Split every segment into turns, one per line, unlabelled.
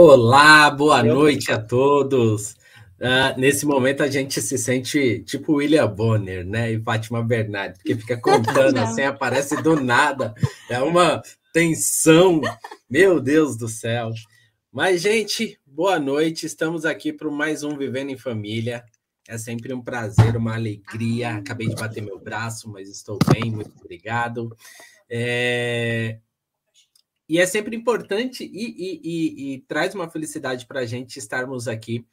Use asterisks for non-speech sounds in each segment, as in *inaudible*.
Olá, boa noite a todos. Uh, nesse momento a gente se sente tipo William Bonner, né? E Fátima Bernardi, porque fica *laughs* contando assim, aparece do nada. É uma tensão. Meu Deus do céu. Mas, gente, boa noite. Estamos aqui para mais um Vivendo em Família. É sempre um prazer, uma alegria. Acabei de bater meu braço, mas estou bem, muito obrigado. É... E é sempre importante e, e, e, e traz uma felicidade para a gente estarmos aqui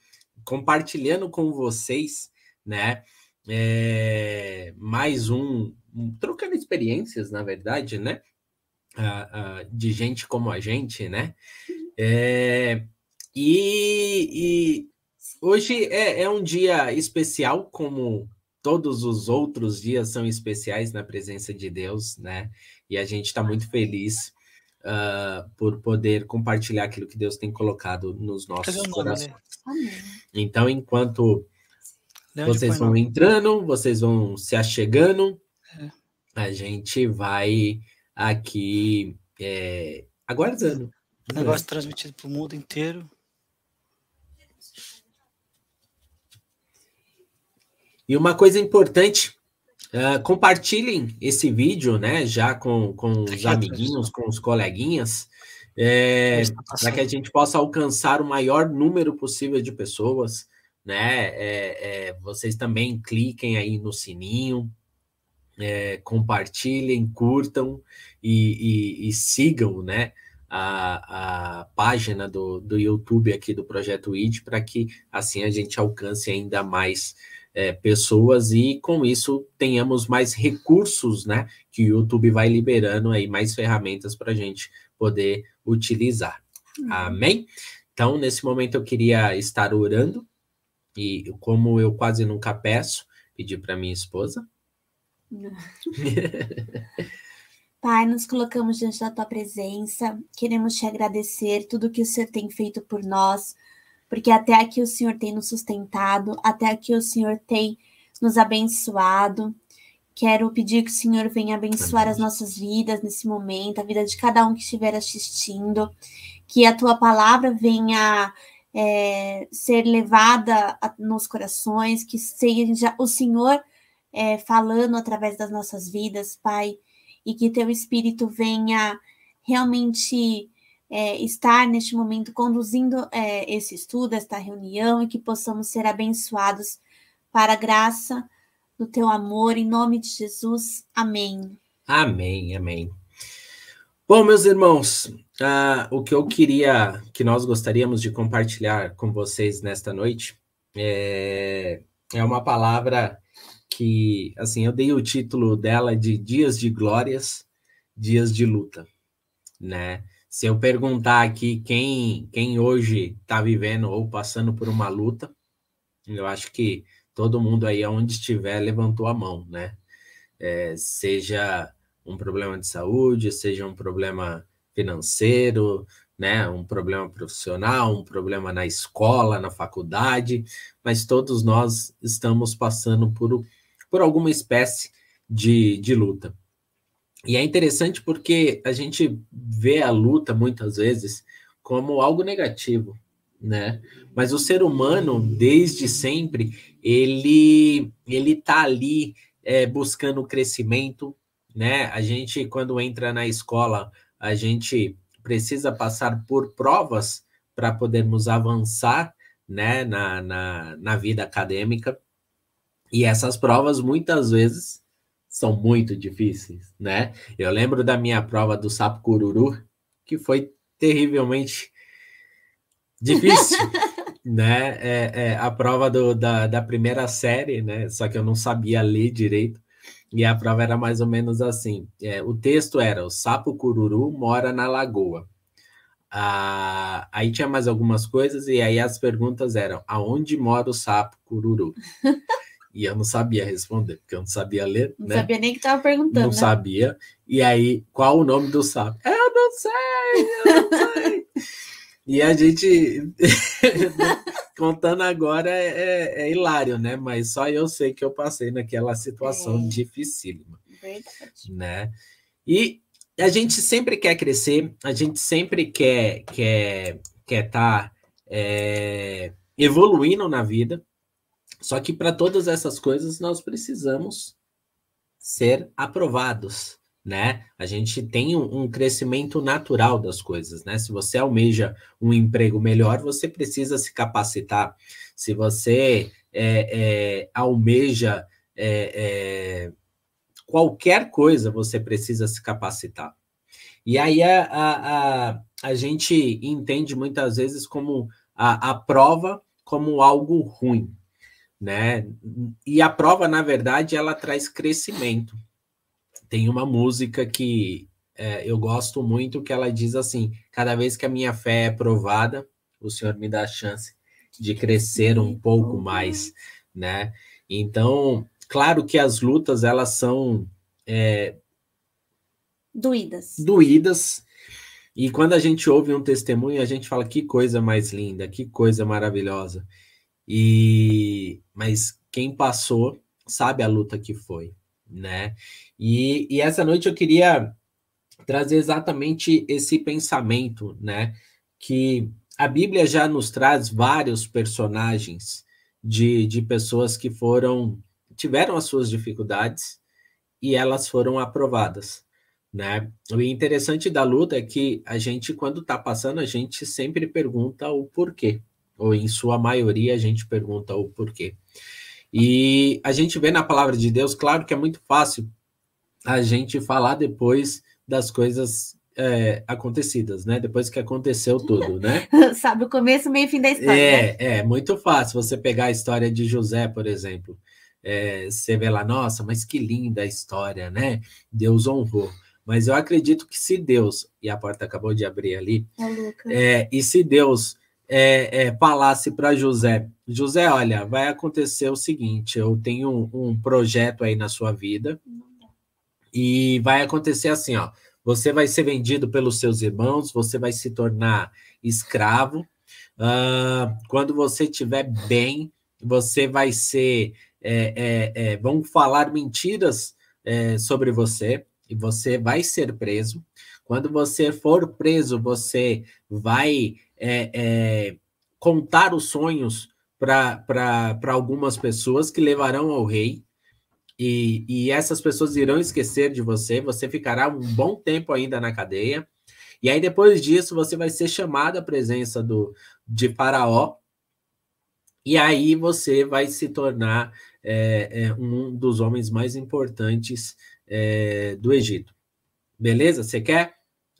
compartilhando com vocês, né? É, mais um, um, trocando experiências, na verdade, né? De gente como a gente, né? É, e, e, hoje é, é um dia especial, como todos os outros dias são especiais na presença de Deus, né? E a gente está muito feliz uh, por poder compartilhar aquilo que Deus tem colocado nos nossos nome, corações. Né? Então, enquanto vocês vão entrando, vocês vão se achegando, é. a gente vai aqui é, aguardando.
O negócio transmitido para o mundo inteiro.
E uma coisa importante Uh, compartilhem esse vídeo, né? Já com, com os *laughs* amiguinhos, com os coleguinhas, é, para que a gente possa alcançar o maior número possível de pessoas, né? É, é, vocês também cliquem aí no sininho, é, compartilhem, curtam e, e, e sigam, né? A, a, página do, do YouTube aqui do Projeto ID para que assim a gente alcance ainda mais é, pessoas e com isso tenhamos mais recursos, né? Que o YouTube vai liberando aí mais ferramentas para a gente poder utilizar. Uhum. Amém? Então, nesse momento eu queria estar orando e como eu quase nunca peço, pedir para minha esposa. *laughs*
Pai, nos colocamos diante da tua presença, queremos te agradecer tudo que o Senhor tem feito por nós, porque até aqui o Senhor tem nos sustentado, até aqui o Senhor tem nos abençoado. Quero pedir que o Senhor venha abençoar as nossas vidas nesse momento, a vida de cada um que estiver assistindo, que a tua palavra venha é, ser levada nos corações, que seja o Senhor é, falando através das nossas vidas, Pai, e que teu Espírito venha realmente é, estar neste momento conduzindo é, esse estudo, esta reunião, e que possamos ser abençoados para a graça do teu amor, em nome de Jesus. Amém.
Amém, amém. Bom, meus irmãos, uh, o que eu queria, que nós gostaríamos de compartilhar com vocês nesta noite é, é uma palavra que, assim, eu dei o título dela de Dias de Glórias, Dias de Luta, né? Se eu perguntar aqui quem, quem hoje está vivendo ou passando por uma luta, eu acho que todo mundo aí, onde estiver, levantou a mão, né? É, seja um problema de saúde, seja um problema financeiro, né? Um problema profissional, um problema na escola, na faculdade, mas todos nós estamos passando por, por alguma espécie de, de luta. E é interessante porque a gente vê a luta muitas vezes como algo negativo, né? Mas o ser humano, desde sempre, ele ele tá ali é, buscando crescimento, né? A gente quando entra na escola, a gente precisa passar por provas para podermos avançar, né? Na, na, na vida acadêmica. E essas provas muitas vezes são muito difíceis, né? Eu lembro da minha prova do sapo cururu, que foi terrivelmente difícil, *laughs* né? É, é, a prova do, da, da primeira série, né? Só que eu não sabia ler direito. E a prova era mais ou menos assim: é, o texto era: o sapo cururu mora na lagoa. Ah, aí tinha mais algumas coisas, e aí as perguntas eram: aonde mora o sapo cururu? *laughs* E eu não sabia responder, porque eu não sabia ler.
Não
né?
sabia nem que estava perguntando.
Não
né?
sabia. E aí, qual o nome do sapo? Eu não sei, eu não *laughs* sei. e a gente, *laughs* contando agora, é, é, é, hilário, né? Mas só eu sei que eu passei naquela situação é. dificílima. Verdade. Né? E a gente sempre quer crescer, a gente sempre quer, quer quer estar tá, é, evoluindo na vida. Só que para todas essas coisas nós precisamos ser aprovados, né? A gente tem um, um, crescimento natural das coisas, né? Se você almeja um emprego melhor, você precisa se capacitar. Se você é, é, almeja é, é qualquer coisa, você precisa se capacitar. E aí a, a, a, a gente entende muitas vezes como a, a prova como algo ruim, né? E a prova, na verdade, ela traz crescimento. Tem uma música que é, eu gosto muito que ela diz assim: cada vez que a minha fé é provada, o Senhor me dá a chance de crescer um pouco mais, né? Então, claro que as lutas elas são é,
doídas.
Doídas. E quando a gente ouve um testemunho, a gente fala que coisa mais linda, que coisa maravilhosa. E mas quem passou sabe a luta que foi, né? E, e essa noite eu queria trazer exatamente esse pensamento, né? Que a Bíblia já nos traz vários personagens de, de pessoas que foram tiveram as suas dificuldades e elas foram aprovadas, né? O interessante da luta é que a gente, quando está passando, a gente sempre pergunta o porquê, ou em sua maioria a gente pergunta o porquê. E a gente vê na palavra de Deus, claro que é muito fácil a gente falar depois das coisas é, acontecidas, né? Depois que aconteceu tudo, né? *laughs*
Sabe o começo, meio e fim da história.
É, né? é muito fácil você pegar a história de José, por exemplo. É, você vê lá, nossa, mas que linda a história, né? Deus honrou. Mas eu acredito que se Deus, e a porta acabou de abrir ali, é, é e se Deus é, é, falasse para José: José, olha, vai acontecer o seguinte: eu tenho um, um, projeto aí na sua vida, e vai acontecer assim: ó, você vai ser vendido pelos seus irmãos, você vai se tornar escravo. Uh, quando você estiver bem, você vai ser. É, é, é, vão falar mentiras sobre você, e você vai ser preso. Quando você for preso, você vai é, é, contar os sonhos para algumas pessoas que levarão ao rei, e, e essas pessoas irão esquecer de você, você ficará um bom tempo ainda na cadeia, e aí depois disso você vai ser chamado à presença do, de Faraó, e aí você vai se tornar é, é, um dos homens mais importantes é, do Egito. Beleza? Você quer?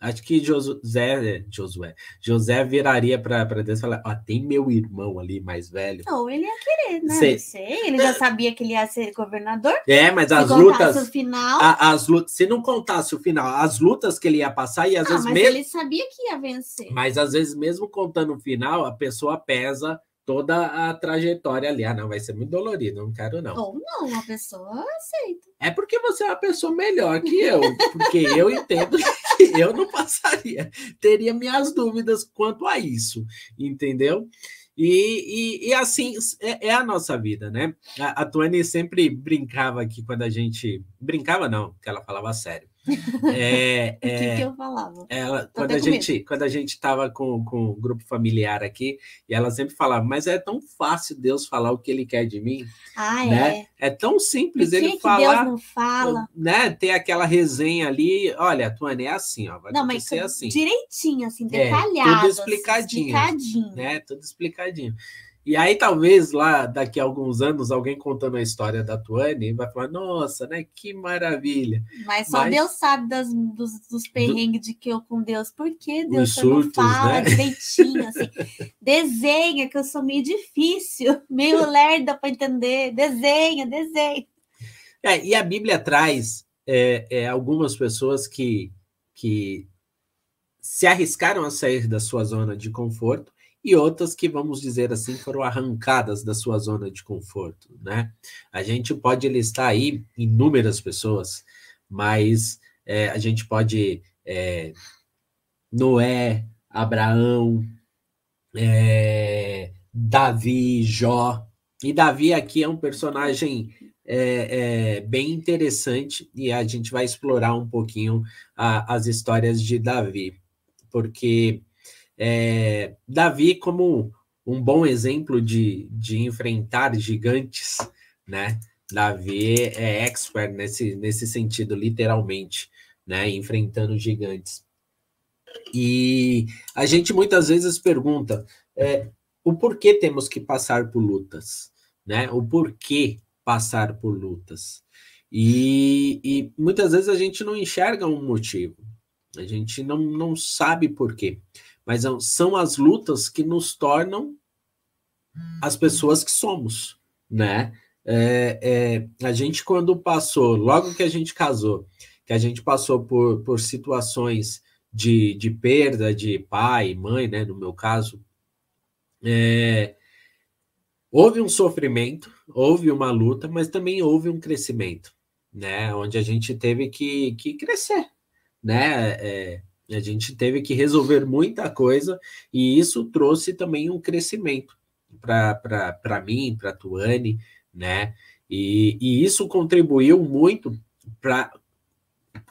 Acho que José, Josué, José viraria para Deus e falar: ah, tem meu irmão ali mais velho.
Não, ele ia querer, né? Sei. sei. Ele já sabia que ele ia ser governador.
É, mas as lutas. O final. A, as lutas, se não contasse o final, as lutas que ele ia passar, e às ah, vezes
mas
mesmo.
Ele sabia que ia vencer.
Mas às vezes, mesmo contando o final, a pessoa pesa toda a trajetória ali. Ah, não, vai ser muito dolorido, não quero não.
Ou não, a pessoa aceita.
É porque você é uma pessoa melhor que eu, porque eu entendo que eu não passaria, teria minhas dúvidas quanto a isso, entendeu? E, e, e assim é, é, a nossa vida, né? A, a Tuane sempre brincava aqui quando a gente. Brincava, não, que ela falava sério
é, *laughs* o que, que, eu falava?
Ela, quando, a gente, quando a gente estava com, com o grupo familiar aqui, e ela sempre falava, mas é tão fácil Deus falar o que ele quer de mim.
Ah,
né? é. É tão simples ele
que
falar.
Deus não fala.
Né? Ter aquela resenha ali, olha, Tuane, é assim, ó. Vai não, mas assim.
direitinho, assim, detalhado.
É, tudo explicadinho.
Assim, explicadinho.
Né? Tudo explicadinho. E aí, talvez lá daqui a alguns anos, alguém contando a história da Tuane vai falar: nossa, né? Que maravilha.
Mas só Mas... Deus sabe das, dos, dos perrengues do... de que eu com Deus. Por que Deus surtos, não fala né? direitinho? Assim, desenha, que eu sou meio difícil, *laughs* meio lerda para entender. Desenha, desenha.
É, e a Bíblia traz é, é, algumas pessoas que, que se arriscaram a sair da sua zona de conforto e outras que, vamos dizer assim, foram arrancadas da sua zona de conforto, né? A gente pode listar aí inúmeras pessoas, mas é, a gente pode é, Noé, Abraão, é, Davi, Jó. E Davi aqui é um personagem é, é, bem interessante e a gente vai explorar um pouquinho a, as histórias de Davi, porque é, Davi como um bom exemplo de, de enfrentar gigantes, né? Davi é expert nesse, nesse sentido, literalmente, né? Enfrentando gigantes. E a gente muitas vezes pergunta é, o porquê temos que passar por lutas, né? O porquê passar por lutas. E, e muitas vezes a gente não enxerga um motivo, a gente não, não sabe por quê, mas são as lutas que nos tornam as pessoas que somos, né? É, é, a gente, quando passou, logo que a gente casou, que a gente passou por, por situações de, de perda de pai, mãe, né? No meu caso, é, houve um sofrimento, houve uma luta, mas também houve um crescimento, né? Onde a gente teve que, que crescer, né? A gente teve que resolver muita coisa e isso trouxe também um crescimento para mim, para a Tuane, né? E, e isso contribuiu muito para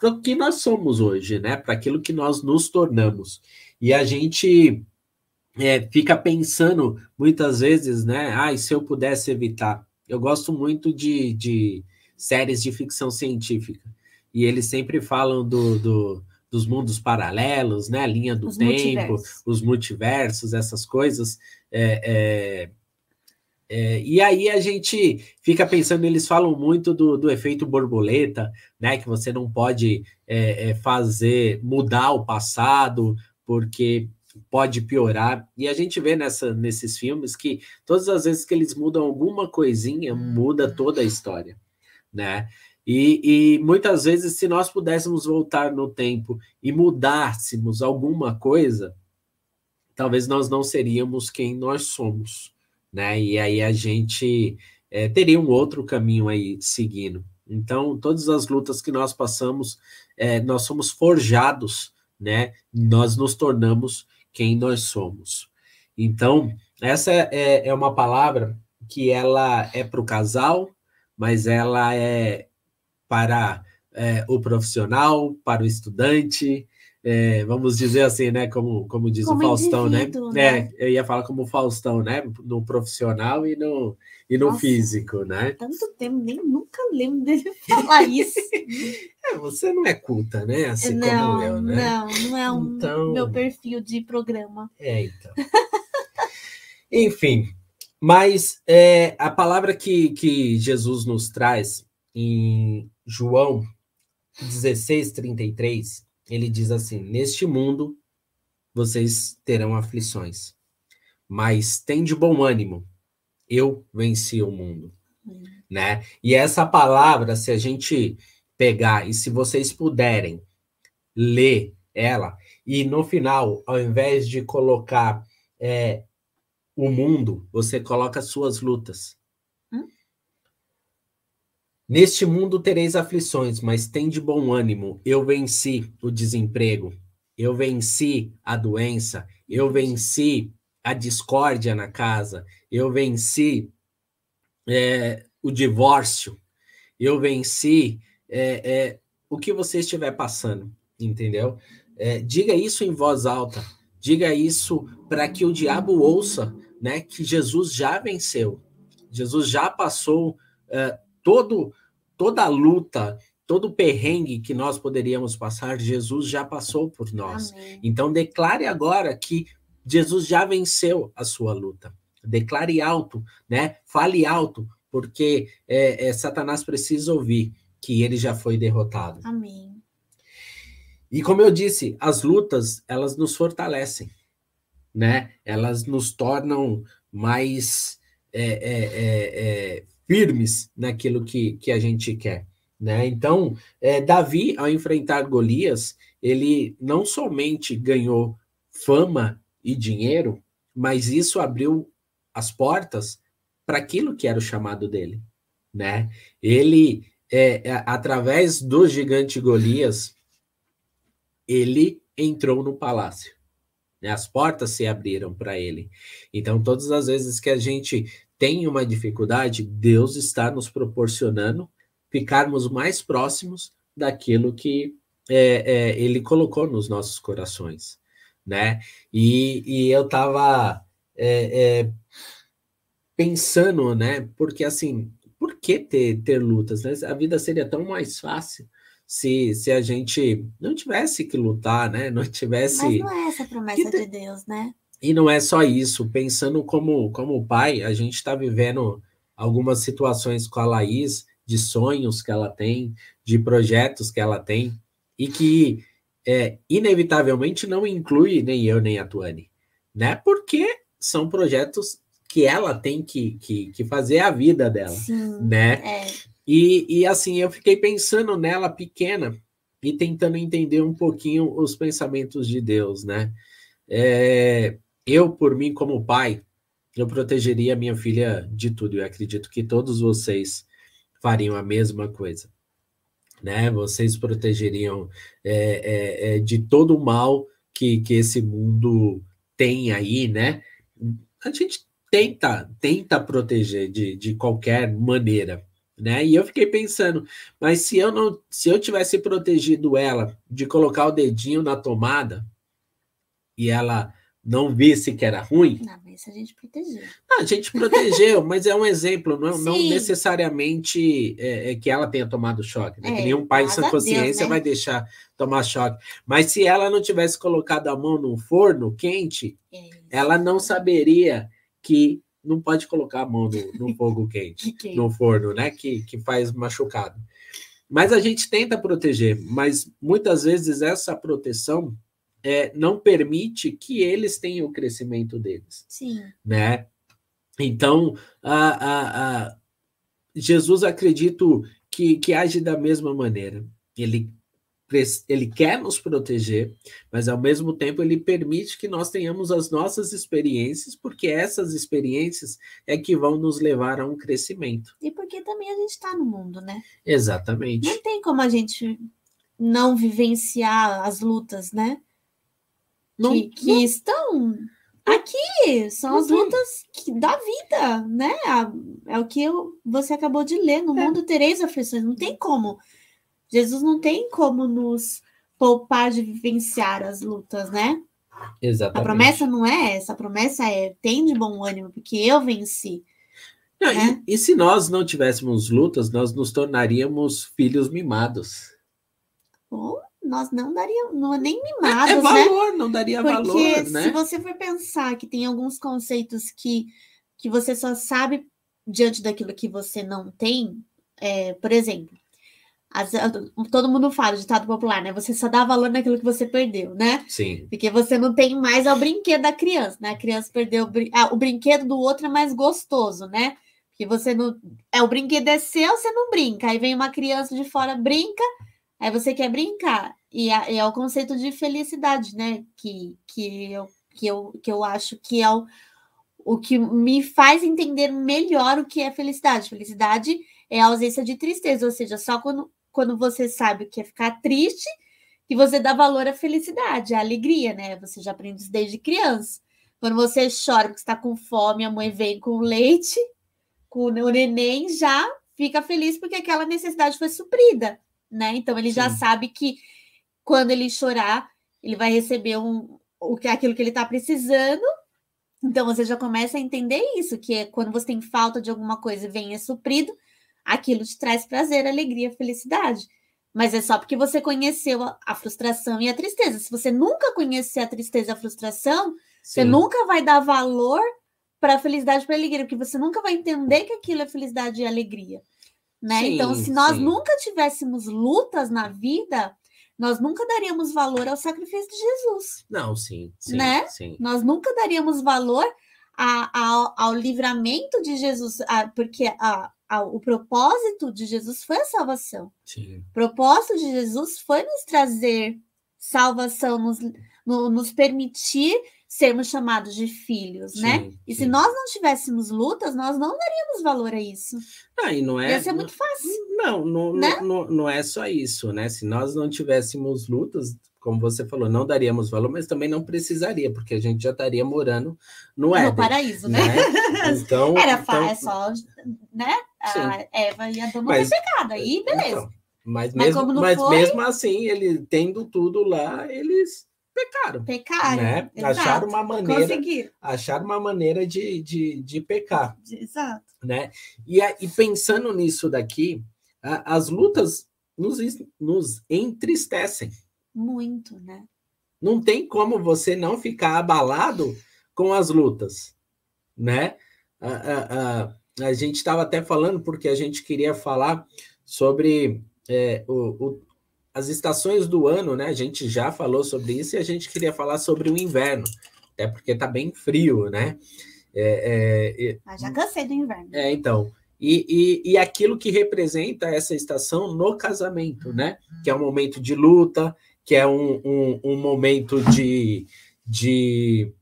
o que nós somos hoje, né? Para aquilo que nós nos tornamos. E a gente é, fica pensando muitas vezes, né? Ah, se eu pudesse evitar. Eu gosto muito de, de séries de ficção científica. E eles sempre falam do, do dos mundos paralelos, né? A linha do os tempo, multiversos. os multiversos, essas coisas. É, é, é, e aí a gente fica pensando, eles falam muito do, do efeito borboleta, né? Que você não pode é, é, fazer mudar o passado, porque pode piorar. E a gente vê nessa, nesses filmes que todas as vezes que eles mudam alguma coisinha, muda toda a história, né? E, e, muitas vezes, se nós pudéssemos voltar no tempo e mudássemos alguma coisa, talvez nós não seríamos quem nós somos, né? E aí a gente é, teria um outro caminho aí seguindo. Então, todas as lutas que nós passamos, é, nós somos forjados, né? Nós nos tornamos quem nós somos. Então, essa é, é uma palavra que ela é para o casal, mas ela é para é, o profissional, para o estudante, é, vamos dizer assim, né? Como, como diz como o Faustão, né? né? É, eu ia falar como o Faustão, né? No profissional e no, e no Nossa, físico, né?
Tanto tempo, nem nunca lembro dele *laughs* falar isso.
é, você não é culta, né? Assim
não,
como eu, né?
Não, não é um então... meu perfil de programa.
É, então. *laughs* Enfim, mas é, a palavra que, que Jesus nos traz em João 16, 33, ele diz assim: Neste mundo vocês terão aflições, mas tem de bom ânimo, eu venci o mundo. Hum. Né? E essa palavra, se a gente pegar e se vocês puderem ler ela, e no final, ao invés de colocar é, o mundo, você coloca suas lutas. Neste mundo tereis aflições, mas tem de bom ânimo. Eu venci o desemprego, eu venci a doença, eu venci a discórdia na casa, eu venci é, o divórcio, eu venci é, é, o que você estiver passando, entendeu? É, diga isso em voz alta, diga isso para que o diabo ouça, né? Que Jesus já venceu, Jesus já passou é, todo toda a luta, todo o perrengue que nós poderíamos passar, Jesus já passou por nós. Amém. Então declare agora que Jesus já venceu a sua luta. Declare alto, né? Fale alto, porque é, é, Satanás precisa ouvir que ele já foi derrotado.
Amém.
E como eu disse, as lutas elas nos fortalecem, né? Elas nos tornam mais é, é, é, é firmes naquilo que, que a gente quer. Né? Então, é, Davi, ao enfrentar Golias, ele não somente ganhou fama e dinheiro, mas isso abriu as portas para aquilo que era o chamado dele. Né? Ele, é, é, através do gigante Golias, ele entrou no palácio. Né? As portas se abriram para ele. Então, todas as vezes que a gente tem uma dificuldade, Deus está nos proporcionando ficarmos mais próximos daquilo que é, é, Ele colocou nos nossos corações. né? E, e eu estava é, é, pensando, né? Porque assim, por que ter, ter lutas? Né? A vida seria tão mais fácil se, se a gente não tivesse que lutar, né? Não tivesse. Mas
não é essa promessa de Deus, né?
E não é só isso. Pensando como, como pai, a gente está vivendo algumas situações com a Laís, de sonhos que ela tem, de projetos que ela tem, e que é, inevitavelmente não inclui nem eu nem a Tuane, né? Porque são projetos que ela tem que, que, que fazer a vida dela, Sim, né? É. E, e assim, eu fiquei pensando nela pequena e tentando entender um pouquinho os pensamentos de Deus, né? É, eu, por mim, como pai, eu protegeria minha filha de tudo. Eu acredito que todos vocês fariam a mesma coisa, né? Vocês protegeriam é, é, é, de todo o mal que, que esse mundo tem aí, né? A gente tenta, tenta proteger de, de qualquer maneira, né? E eu fiquei pensando, mas se eu não, se eu tivesse protegido ela de colocar o dedinho na tomada e ela não visse que era ruim.
Não, mas a gente protegeu.
Ah, a gente protegeu, *laughs* mas é um exemplo, não, não necessariamente é, é, que ela tenha tomado choque. Né? É, que nenhum pai sem consciência Deus, né? vai deixar tomar choque. Mas se ela não tivesse colocado a mão no forno quente, é ela não saberia que não pode colocar a mão no, no *laughs* fogo quente, no forno, né? Que, que faz machucado. Mas a gente tenta proteger, mas muitas vezes essa proteção é, não permite que eles tenham o crescimento deles.
Sim.
Né? Então, a, a, a Jesus acredito que, que age da mesma maneira. Ele ele quer nos proteger, mas ao mesmo tempo ele permite que nós tenhamos as nossas experiências, porque essas experiências é que vão nos levar a um crescimento.
E porque também a gente está no mundo, né?
Exatamente.
Não tem como a gente não vivenciar as lutas, né? Não, que, que não... estão aqui, são as lutas que, da vida, né? É o que eu, você acabou de ler, no é. mundo tereis aflições, não tem como Jesus não tem como nos poupar de vivenciar as lutas, né?
Exatamente.
A promessa não é essa, a promessa é tem de bom ânimo, porque eu venci.
Não, né? e, e, se nós não tivéssemos lutas, nós nos tornaríamos filhos mimados.
Ou nós não daríamos, não, nem mimados,
é, é
né?
valor, né? não daria
porque
valor, né?
se você for pensar que tem alguns conceitos que, que você só sabe diante daquilo que você não tem, é, por exemplo, as, todo mundo fala, ditado popular, né? Você só dá valor naquilo que você perdeu, né?
Sim.
Porque você não tem mais o brinquedo da criança, né? A criança perdeu ah, o brinquedo do outro é mais gostoso, né? Porque você não. É, o brinquedo é seu, você não brinca. Aí vem uma criança de fora, brinca, aí você quer brincar. E é, o conceito de felicidade, né? Que, que, eu, que, eu, que eu acho que é o, o que me faz entender melhor o que é felicidade. Felicidade é a ausência de tristeza, ou seja, só quando quando você sabe o que é ficar triste, que você dá valor à felicidade, à alegria, né? Você já aprende isso desde criança. Quando você chora porque está com fome, a mãe vem com leite, com o neném, já fica feliz porque aquela necessidade foi suprida, né? Então ele Sim. já sabe que quando ele chorar, ele vai receber um, o que aquilo que ele está precisando. Então você já começa a entender isso, que é quando você tem falta de alguma coisa e vem é suprido, aquilo te traz prazer, alegria, felicidade. Mas é só porque você conheceu a, a frustração e a tristeza. Se você nunca conhecer a tristeza e a frustração, Sim. você nunca vai dar valor para a felicidade e para a alegria, porque você nunca vai entender que aquilo é felicidade e alegria. Né? Sim, então, se nós sim. nunca tivéssemos lutas na vida, nós nunca daríamos valor ao sacrifício de Jesus.
Não, sim, sim,
né?
sim.
Nós nunca daríamos valor a, a, ao, ao livramento de Jesus, a, porque a, o propósito de Jesus foi a salvação.
Sim.
O propósito de Jesus foi nos trazer salvação, nos, no, nos permitir sermos chamados de filhos, né? sim, né? E sim. se nós não tivéssemos lutas, nós não daríamos valor a isso.
Ah, e não é,
Ia ser muito fácil.
Não, não, né? não, não, não é só isso, né? Se nós não tivéssemos lutas, como você falou, não daríamos valor, mas também não precisaria, porque a gente já estaria morando no Éden.
No paraíso, né? né? *laughs*
Então,
Era
então...
é só, né? A Eva e Adão não mas, ter pecado, aí beleza. Então,
mas, mas, mesmo, mas mesmo assim, ele tendo tudo lá, eles pecaram.
Pecaram.
Né?
Exato.
Acharam uma maneira,
Conseguiram.
acharam uma maneira de, de, de pecar.
Exato.
Né? E, e pensando nisso daqui, a- as lutas nos, nos entristecem.
Muito, né?
Não tem como você não ficar abalado com as lutas, né? A, a, a, a gente estava até falando porque a gente queria falar sobre é, o, o- as estações do ano, né? A gente já falou sobre isso e a gente queria falar sobre o inverno, até porque tá bem frio, né? É, é,
Mas já cansei do inverno.
é, então. E, e, e aquilo que representa essa estação no casamento, né? Que é um momento de luta, que é um, um, um momento de, de,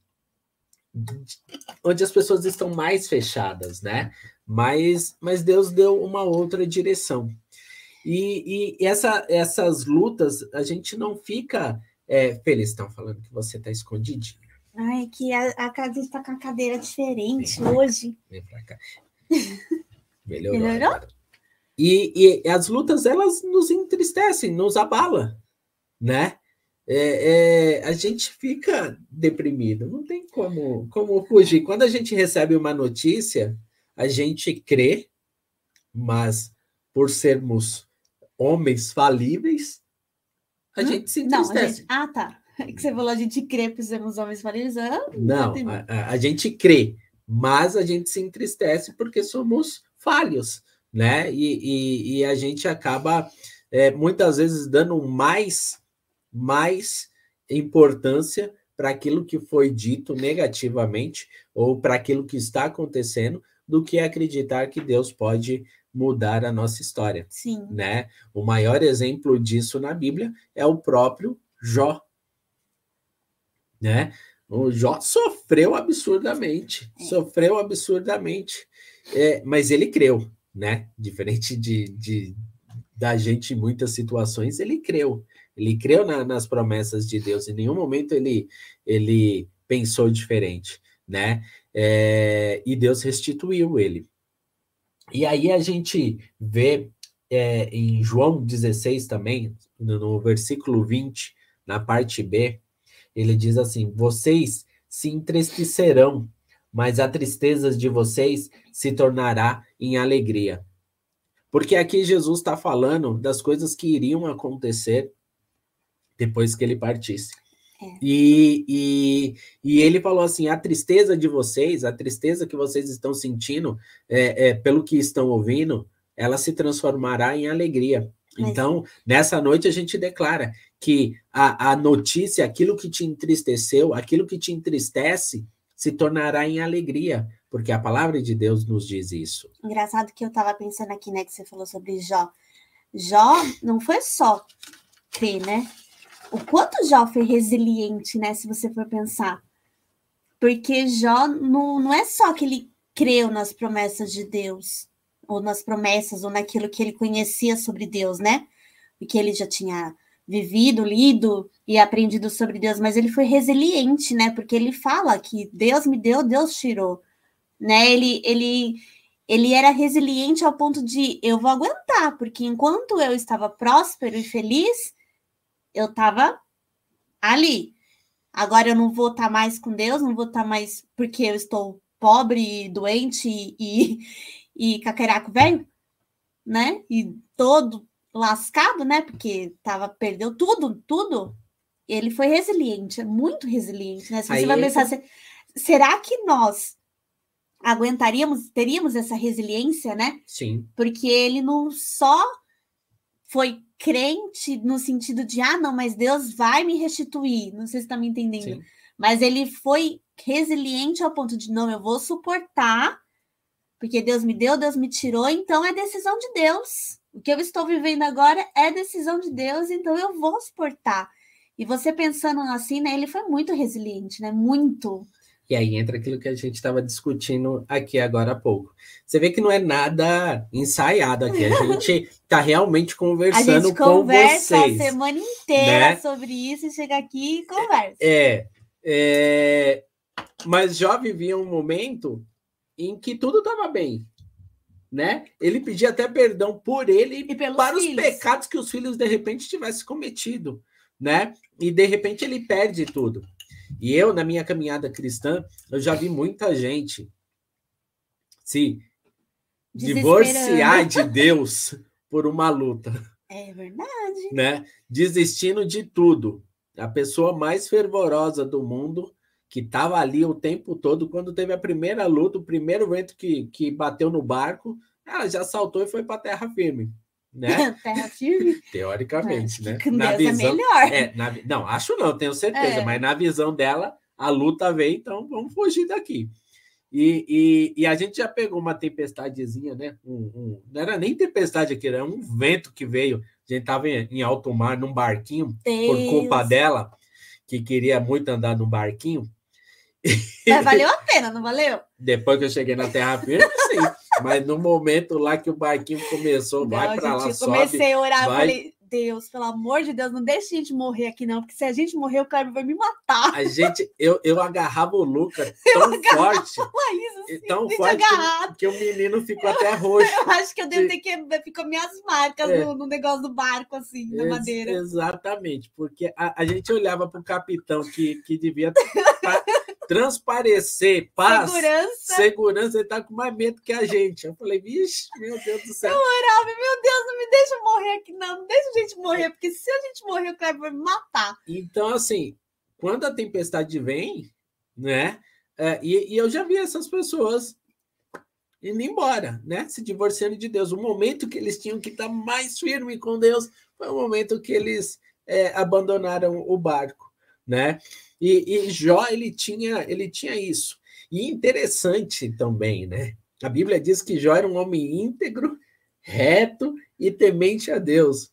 de- onde as pessoas estão mais fechadas, né? Mas, mas Deus deu uma outra direção. E, e essa, essas lutas, a gente não fica é, feliz. Estão falando que você está escondidinho.
Ai, que a, a casa está com a cadeira diferente
Vem.
hoje.
Vem pra cá. *laughs* Melhorou.
Melhorou?
E, e as lutas, elas nos entristecem, nos abala, né? É, é, a gente fica deprimido, não tem como, como fugir. Quando a gente recebe uma notícia, a gente crê, mas por sermos homens falíveis, a
Hum?
gente se
Não, a
entristece.
gente... Ah, tá. É que você falou, a gente crê por sermos homens falíveis. Ah,
Não, a, a- a gente crê, mas a gente se entristece porque somos falhos, né? E, e- e a gente acaba é, muitas vezes dando mais, mais importância para aquilo que foi dito negativamente ou para aquilo que está acontecendo do que acreditar que Deus pode mudar a nossa história
Sim.
né? O maior exemplo disso na Bíblia é o próprio Jó, né? O Jó sofreu absurdamente,
É.
sofreu absurdamente, É, mas ele creu, né? Diferente de, de- da gente em muitas situações, ele creu. Ele creu na- nas promessas de Deus. Em nenhum momento ele, ele pensou diferente, né? É, e Deus restituiu ele. E aí a gente vê é, em João 16 também, no, versículo 20, na parte B, ele diz assim: Vocês se entristecerão, mas a tristeza de vocês se tornará em alegria. Porque aqui Jesus está falando das coisas que iriam acontecer depois que ele partisse.
É.
E, e, e ele falou assim: a tristeza de vocês, a tristeza que vocês estão sentindo, é, é, pelo que estão ouvindo, ela se transformará em alegria.
Mas-
Então, nessa noite a gente declara que a, a notícia, aquilo que te entristeceu, aquilo que te entristece, se tornará em alegria, porque a palavra de Deus nos diz isso.
Engraçado que eu tava pensando aqui, né, que você falou sobre Jó. Jó não foi só crer, né? O quanto Jó foi resiliente, né, se você for pensar. Porque Jó não, não é só que ele creu nas promessas de Deus, ou nas promessas, ou naquilo que ele conhecia sobre Deus, né? Porque ele já tinha vivido, lido e aprendido sobre Deus, mas ele foi resiliente, né? Porque ele fala que Deus me deu, Deus tirou, né? Ele, ele, ele era resiliente ao ponto de eu vou aguentar, porque enquanto eu estava próspero e feliz, eu estava ali. Agora eu não vou estar mais com Deus, não vou estar mais porque eu estou pobre, doente e, e caqueraco velho, né? E todo lascado, né? Porque tava, perdeu tudo, tudo. Ele foi resiliente, é muito resiliente, né? Se você
Aí
vai
ele-
pensar, se- será que nós aguentaríamos, teríamos essa resiliência, né?
Sim,
Porque ele não só foi crente no sentido de, ah, não, mas Deus vai me restituir. Não sei se está me entendendo.
sim.
Mas ele foi resiliente ao ponto de, não, eu vou suportar, porque Deus me deu, Deus me tirou, então é decisão de Deus. O que eu estou vivendo agora é decisão de Deus, então eu vou suportar. E você pensando assim, né? Ele foi muito resiliente, né? Muito.
E aí entra aquilo que a gente estava discutindo aqui agora há pouco. Você vê que não é nada ensaiado aqui. A gente está realmente
A
conversando
gente
com
conversa
vocês.
a semana inteira
né?
sobre isso e chega aqui e conversa.
É, é, mas Jó vivia um momento em que tudo estava bem, né? Ele pedia até perdão por ele
E
para os
filhos.
pecados que os filhos de repente tivessem cometido, né? E de repente ele perde tudo. E eu, na minha caminhada cristã, eu já vi muita gente se divorciar de Deus por uma luta.
É verdade.
Né? Desistindo de tudo. A pessoa mais fervorosa do mundo, que estava ali o tempo todo, quando teve a primeira luta, o primeiro vento que, que bateu no barco, ela já saltou e foi para terra firme. Né? *laughs*
terra firme?
Teoricamente, né?
Na é visão, é melhor.
É, na, não, acho não, tenho certeza, é. mas na visão dela, a luta veio, então vamos fugir daqui. E, e, e, a gente já pegou uma tempestadezinha, né? Um, um, não era nem tempestade aqui, era um vento que veio. A gente estava em, em, alto mar, num barquinho, Deus. por culpa dela, que queria muito andar num barquinho.
Mas valeu *laughs* a pena, não valeu?
Depois que eu cheguei na Terra Firme, sim. Mas no momento lá que o barquinho começou, não, vai para lá,
eu comecei a orar, vai... falei, Deus, pelo amor de Deus, não deixe a gente morrer aqui, não, porque se a gente morrer, o Kleber vai me matar.
A gente, eu, eu agarrava o Lucas *laughs* tão eu forte.
Laís, assim,
tão forte que, que, o menino ficou até roxo.
Eu *laughs* acho que eu devo ter que ficou minhas marcas é. no, no, negócio do barco, assim, na madeira.
Exatamente, porque a, a gente olhava para o capitão que, que devia *laughs* transparecer paz,
segurança.
segurança, ele tá com mais medo que a gente. Eu falei, vixe, meu Deus do céu.
Eu orava, meu Deus, não me deixa morrer aqui, não, não deixa a gente morrer, porque se a gente morrer, o Kleber vai me matar.
Então, assim, quando a tempestade vem, né? É, e, e eu já vi essas pessoas indo embora, né? Se divorciando de Deus. O momento que eles tinham que estar mais firme com Deus foi o momento que eles é, abandonaram o barco, né? E, e Jó, ele tinha, ele tinha isso. E interessante também, né? A Bíblia diz que Jó era um homem íntegro, reto e temente a Deus.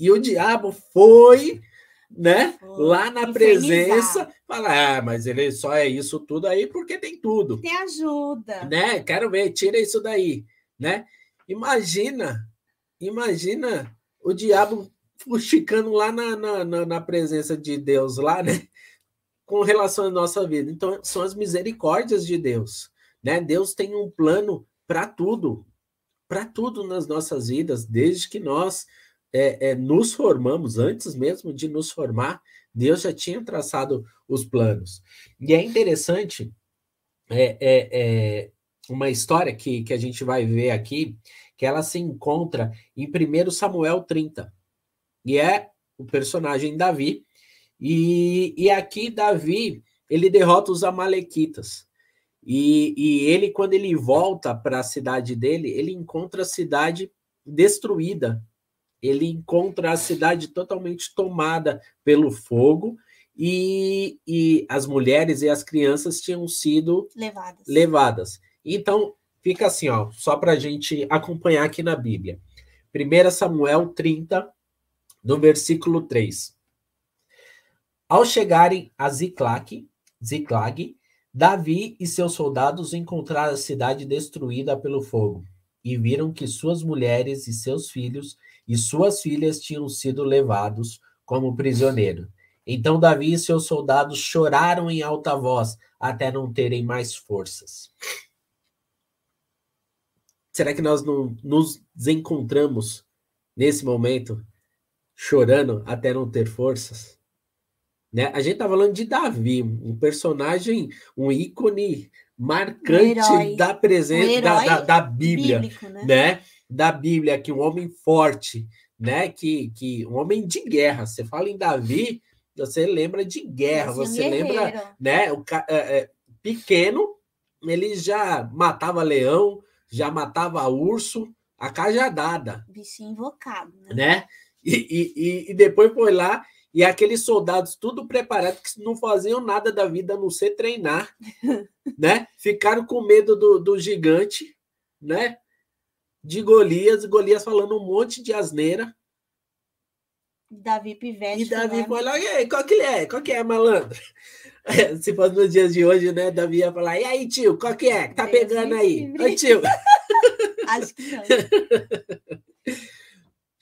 E o diabo foi, né, lá na presença, falar: "Ah, mas ele só é isso tudo aí porque tem tudo".
Tem ajuda.
Né? Quero ver, tira isso daí, né? Imagina, imagina o diabo fuxicando lá na, na, na, presença de Deus lá, né? com relação à nossa vida. Então, são as misericórdias de Deus. Né? Deus tem um plano para tudo, para tudo nas nossas vidas, desde que nós é, é, nos formamos, antes mesmo de nos formar, Deus já tinha traçado os planos. E é interessante, é, é, é uma história que, que a gente vai ver aqui, que ela se encontra em 1 Samuel 30. E é o personagem Davi, e, e aqui Davi ele derrota os amalequitas. E, e ele, quando ele volta para a cidade dele, ele encontra a cidade destruída. Ele encontra a cidade totalmente tomada pelo fogo e, e as mulheres e as crianças tinham sido
levadas.
levadas. Então, fica assim, ó, só para a gente acompanhar aqui na Bíblia. 1 Samuel 30, no versículo 3. Ao chegarem a Ziclac, Ziclag, Davi e seus soldados encontraram a cidade destruída pelo fogo e viram que suas mulheres e seus filhos e suas filhas tinham sido levados como prisioneiros. Então Davi e seus soldados choraram em alta voz até não terem mais forças. Será que nós não nos encontramos nesse momento chorando até não ter forças? Né? A gente tá falando de Davi, um personagem, um ícone marcante um da presença um da, da, da, Bíblia, bíblico, né? né? Da Bíblia, que um homem forte, né? Que, que um homem de guerra. Você fala em Davi, você lembra de guerra, você lembra, né? O é, é, pequeno, ele já matava leão, já matava urso, a cajadada.
Bichinho invocado, né?
né? E, e, e depois foi lá e aqueles soldados tudo preparados que não faziam nada da vida a não ser treinar, *laughs* né? Ficaram com medo do, do gigante, né? De Golias, Golias falando um monte de asneira.
Davi Pivete.
E Davi foi lá, e aí, qual que é? Qual que é, malandro? *laughs* Se fosse nos dias de hoje, né? Davi ia falar, e aí, tio, qual que é? Tá pegando aí? Oi, tio. *laughs*
Acho que não.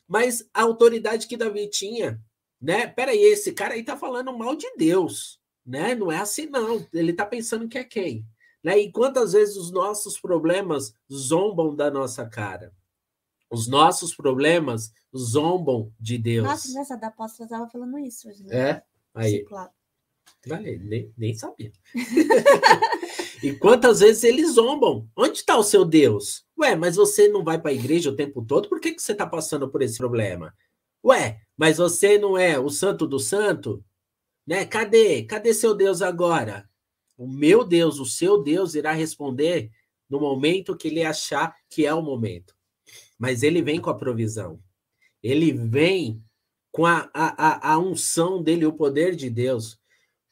Mas a autoridade que Davi tinha né? Peraí, esse cara aí tá falando mal de Deus, né? Não é assim, não. Ele tá pensando que é quem? Né? E quantas vezes os nossos problemas zombam da nossa cara? Os nossos problemas zombam de Deus.
Nossa, engraçado, a apóstola estava falando isso hoje, né?
É? Aí.
Discipulado.
Vale, nem, nem sabia. *laughs* e quantas vezes eles zombam? Onde está o seu Deus? Ué, mas você não vai para a igreja o tempo todo? Por que, que você está passando por esse problema? Ué, mas você não é o santo do santo? Né? Cadê? Cadê seu Deus agora? O meu Deus, o seu Deus irá responder no momento que ele achar que é o momento. Mas ele vem com a provisão. Ele vem com a, a, a unção dele, o poder de Deus.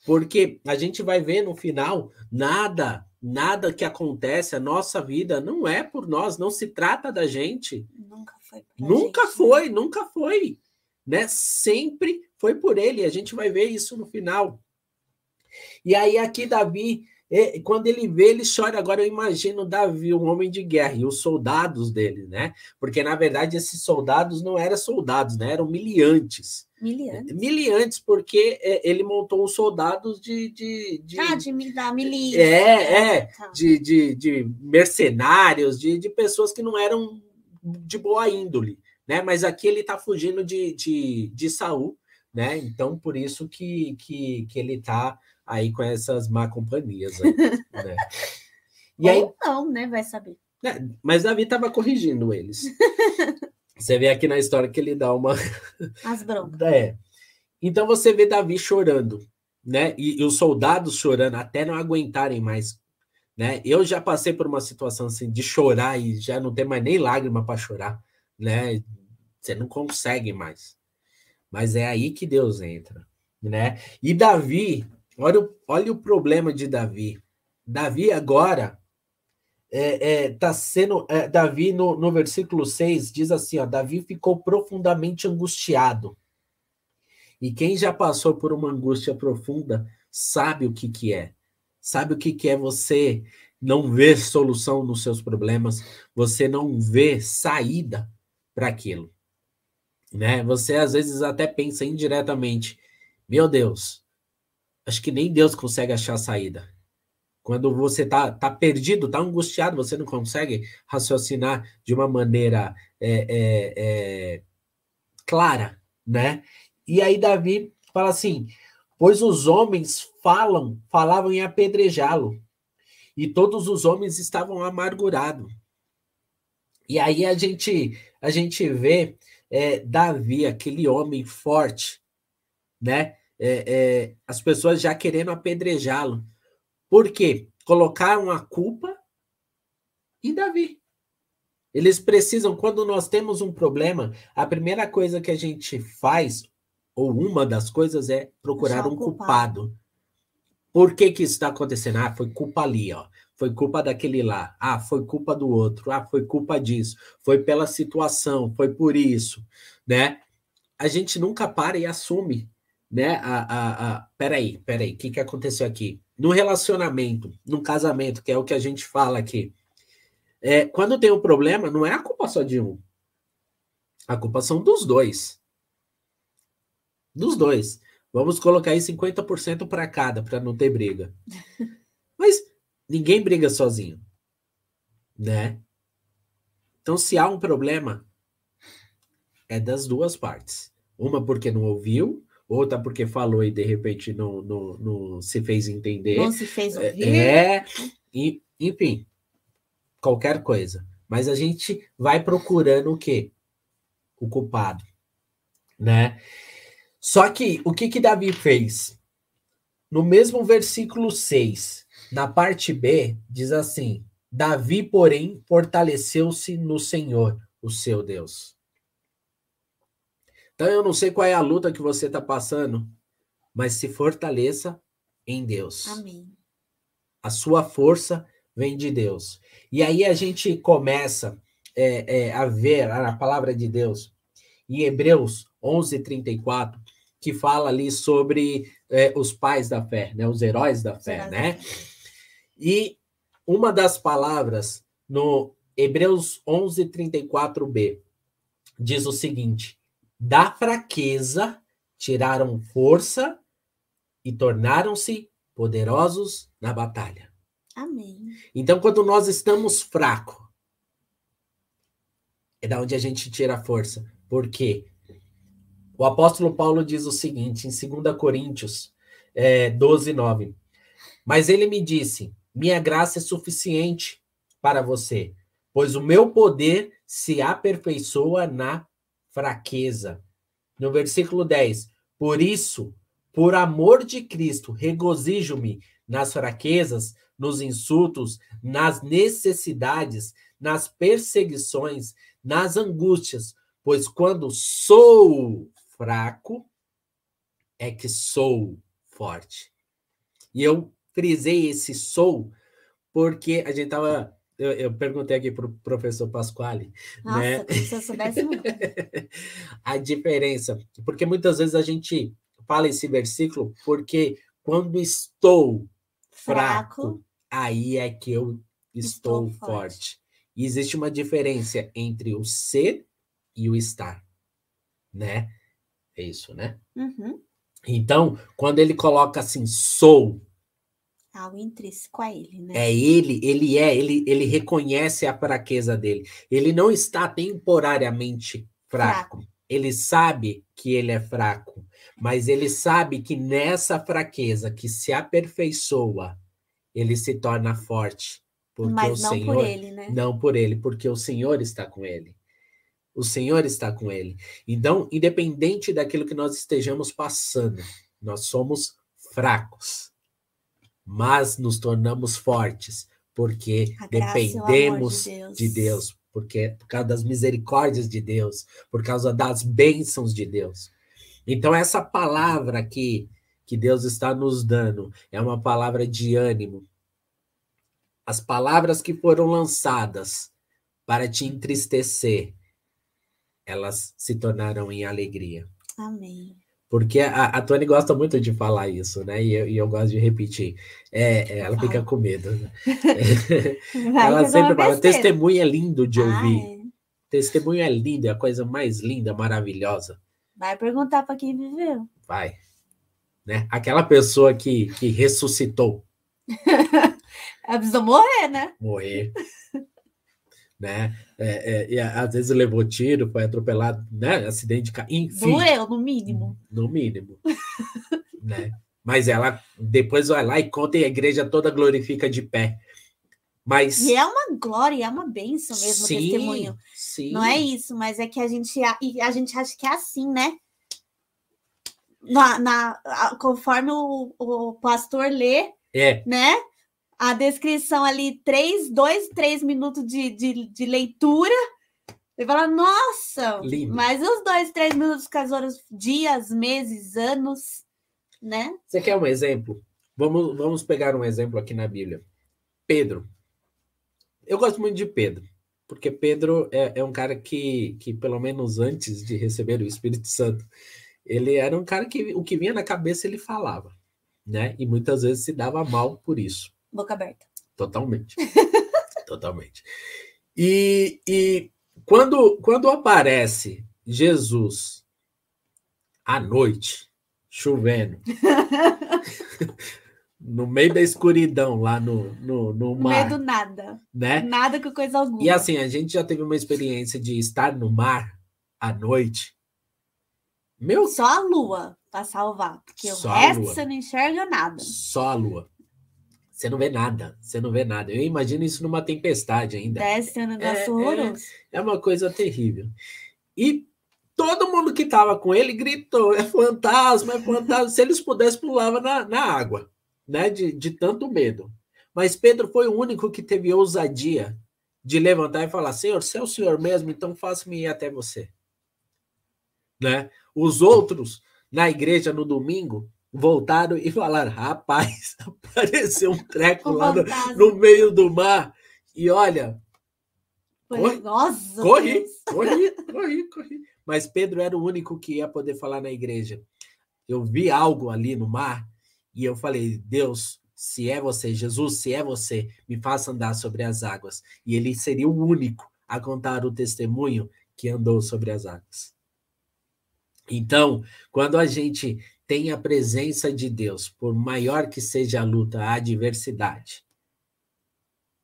Porque a gente vai ver no final, nada, nada que acontece, a nossa vida não é por nós, não se trata da gente.
Nunca foi.
Nunca
gente, né?
foi, né? nunca foi. Né? Sempre foi por ele. A gente vai ver isso no final. E aí, aqui, Davi, quando ele vê, ele chora. Agora eu imagino Davi, um homem de guerra, e os soldados dele, né? Porque, na verdade, esses soldados não eram soldados, né? Eram miliantes.
Miliantes.
Miliantes, porque é, ele montou os soldados de. de, de
ah, de, da milícia.
É, é. Tá. De, de, de mercenários, de, de pessoas que não eram de boa índole, né? Mas aqui ele está fugindo de, de, de Saul, né? Então, por isso que, que, que ele está aí com essas má companhias. Aí, né? *laughs*
E aí, Ou não, né? Vai saber.
É, mas Davi estava corrigindo eles. *laughs* Você vê aqui na história que ele dá uma. *laughs*
As broncas.
É. Então você vê Davi chorando, né? E, e, os soldados chorando até não aguentarem mais, né? Eu já passei por uma situação assim de chorar e já não ter mais nem lágrima para chorar, né? Você não consegue mais. Mas é aí que Deus entra, né? E Davi, olha o, olha o problema de Davi. Davi agora é, é, tá sendo. É, Davi, no, no versículo 6, diz assim: ó, Davi ficou profundamente angustiado. E quem já passou por uma angústia profunda sabe o que, que é. Sabe o que, que é você não ver solução nos seus problemas, você não vê saída para aquilo. Né? Você às vezes até pensa indiretamente: meu Deus, acho que nem Deus consegue achar saída. Quando você tá, tá perdido, tá angustiado, você não consegue raciocinar de uma maneira é, é, é, clara, né? E aí Davi fala assim: pois os homens falam, falavam em apedrejá-lo, e todos os homens estavam amargurados. E aí a gente a gente vê é, Davi, aquele homem forte, né? É, é, as pessoas já querendo apedrejá-lo. Por quê? Colocaram a culpa em Davi. Eles precisam, quando nós temos um problema, a primeira coisa que a gente faz, ou uma das coisas, é procurar um culpado. culpado. Por que, que isso está acontecendo? Ah, foi culpa ali, ó. Foi culpa daquele lá. Ah, foi culpa do outro. Ah, foi culpa disso. Foi pela situação. Foi por isso, né? A gente nunca para e assume, né? A, a, a... Peraí, peraí. O que, que aconteceu aqui? No relacionamento, no casamento, que é o que a gente fala aqui, é, quando tem um problema, não é a culpa só de um. A culpa são dos dois. Dos dois. Vamos colocar aí 50% para cada, para não ter briga. *laughs* Mas ninguém briga sozinho. Né? Então, se há um problema, é das duas partes. Uma porque não ouviu, outra porque falou e de repente não, não, não se fez entender.
Não se fez é, ouvir.
É, e, enfim, qualquer coisa. Mas a gente vai procurando o quê? O culpado, né? Só que o que que Davi fez? No mesmo versículo 6, na parte B, diz assim: Davi, porém, fortaleceu-se no Senhor, o seu Deus. Então eu não sei qual é a luta que você está passando, mas se fortaleça em Deus.
Amém.
A sua força vem de Deus. E aí a gente começa é, é, a ver a palavra de Deus em Hebreus 11, 34, que fala ali sobre é, os pais da fé, né? os heróis da fé, né? E uma das palavras no Hebreus 11, 34b diz o seguinte: da fraqueza tiraram força e tornaram-se poderosos na batalha.
Amém.
Então, quando nós estamos fracos, É da onde a gente tira a força. Por quê? O apóstolo Paulo diz o seguinte, em 2 Coríntios é, 12, 9. Mas ele me disse: Minha graça é suficiente para você, pois o meu poder se aperfeiçoa na fraqueza. No versículo 10: Por isso, por amor de Cristo, regozijo-me nas fraquezas, nos insultos, nas necessidades, nas perseguições, nas angústias, pois quando sou fraco, é que sou forte. E eu frisei esse sou porque a gente tava. Eu, eu perguntei aqui para o professor Pasquale.
Nossa,
né?
se eu soubesse *laughs*
a diferença. Porque muitas vezes a gente fala esse versículo porque quando estou fraco, fraco aí é que eu estou, estou forte. forte. E existe uma diferença entre o ser e o estar, né? É isso, né?
Uhum.
Então, quando ele coloca assim, sou.
Algo intrínseco a ele, né?
É ele, ele é, ele, ele reconhece a fraqueza dele. Ele não está temporariamente fraco. fraco. Ele sabe que ele é fraco, mas ele sabe que nessa fraqueza que se aperfeiçoa, ele se torna forte. Porque
mas
o
não
Senhor,
por ele, né?
Não por ele, porque o Senhor está com ele. O Senhor está com ele. Então, independente daquilo que nós estejamos passando, nós somos fracos, mas nos tornamos fortes, porque dependemos de Deus. de Deus, porque por causa das misericórdias de Deus, por causa das bênçãos de Deus. Então, essa palavra aqui que Deus está nos dando é uma palavra de ânimo. As palavras que foram lançadas para te entristecer, elas se tornaram em alegria.
Amém.
Porque a, a Tony gosta muito de falar isso, né? E eu, e eu gosto de repetir. É, é ela fica com medo. Né? *laughs* ela sempre fala: testemunho é lindo de ouvir. Ah, é. Testemunho é lindo, é a coisa mais linda, maravilhosa.
Vai perguntar para quem viveu.
Vai. Né? Aquela pessoa que, que ressuscitou. *laughs*
ela precisou morrer, né?
Morrer *laughs* né? É, é, e às vezes levou tiro, foi atropelado, né? Acidente de carro, enfim.
Doeu, no mínimo.
No mínimo. *laughs* né? Mas ela depois vai lá e conta e a igreja toda glorifica de pé. Mas...
E é uma glória, é uma bênção mesmo
sim,
testemunho.
Sim.
Não é isso, mas é que a gente, a gente acha que é assim, né? Na, na, conforme o, o pastor lê,
é.
né? A descrição ali, três, dois, três minutos de, de, de leitura. Você fala, nossa,
Lindo.
mas os dois, três minutos com as horas, dias, meses, anos, né?
Você quer um exemplo? Vamos, vamos pegar um exemplo aqui na Bíblia. Pedro. Eu gosto muito de Pedro, porque Pedro é, é um cara que, que, pelo menos antes de receber o Espírito Santo, ele era um cara que o que vinha na cabeça ele falava, né? E muitas vezes se dava mal por isso
boca aberta.
Totalmente. *laughs* Totalmente. E, e quando, quando aparece Jesus à noite, chovendo, *laughs* no meio da escuridão, lá no, no, no mar. No
meio do nada.
Né?
Nada com coisa alguma.
E assim, a gente já teve uma experiência de estar no mar à noite.
Meu... Só a lua para salvar, porque o resto você não enxerga nada.
Só a lua. Você não vê nada, você não vê nada. Eu imagino isso numa tempestade ainda.
Desce um negócio é,
é, é uma coisa terrível. E todo mundo que estava com ele gritou: é fantasma, é fantasma. Se eles pudessem, pulava na, na água, né? De, de tanto medo. Mas Pedro foi o único que teve ousadia de levantar e falar: Senhor, se é o Senhor mesmo, então faça-me ir até você. Né? Os outros, na igreja no domingo, voltaram e falaram: rapaz, *laughs* apareceu um treco lá no, no, meio do mar. E olha.
Corri,
corri, corri, corri, corri. Mas Pedro era o único que ia poder falar na igreja. Eu vi algo ali no mar e eu falei: Deus, se é você, Jesus, se é você, me faça andar sobre as águas. E ele seria o único a contar o testemunho que andou sobre as águas. Então, quando a gente tem a presença de Deus, por maior que seja a luta, a adversidade.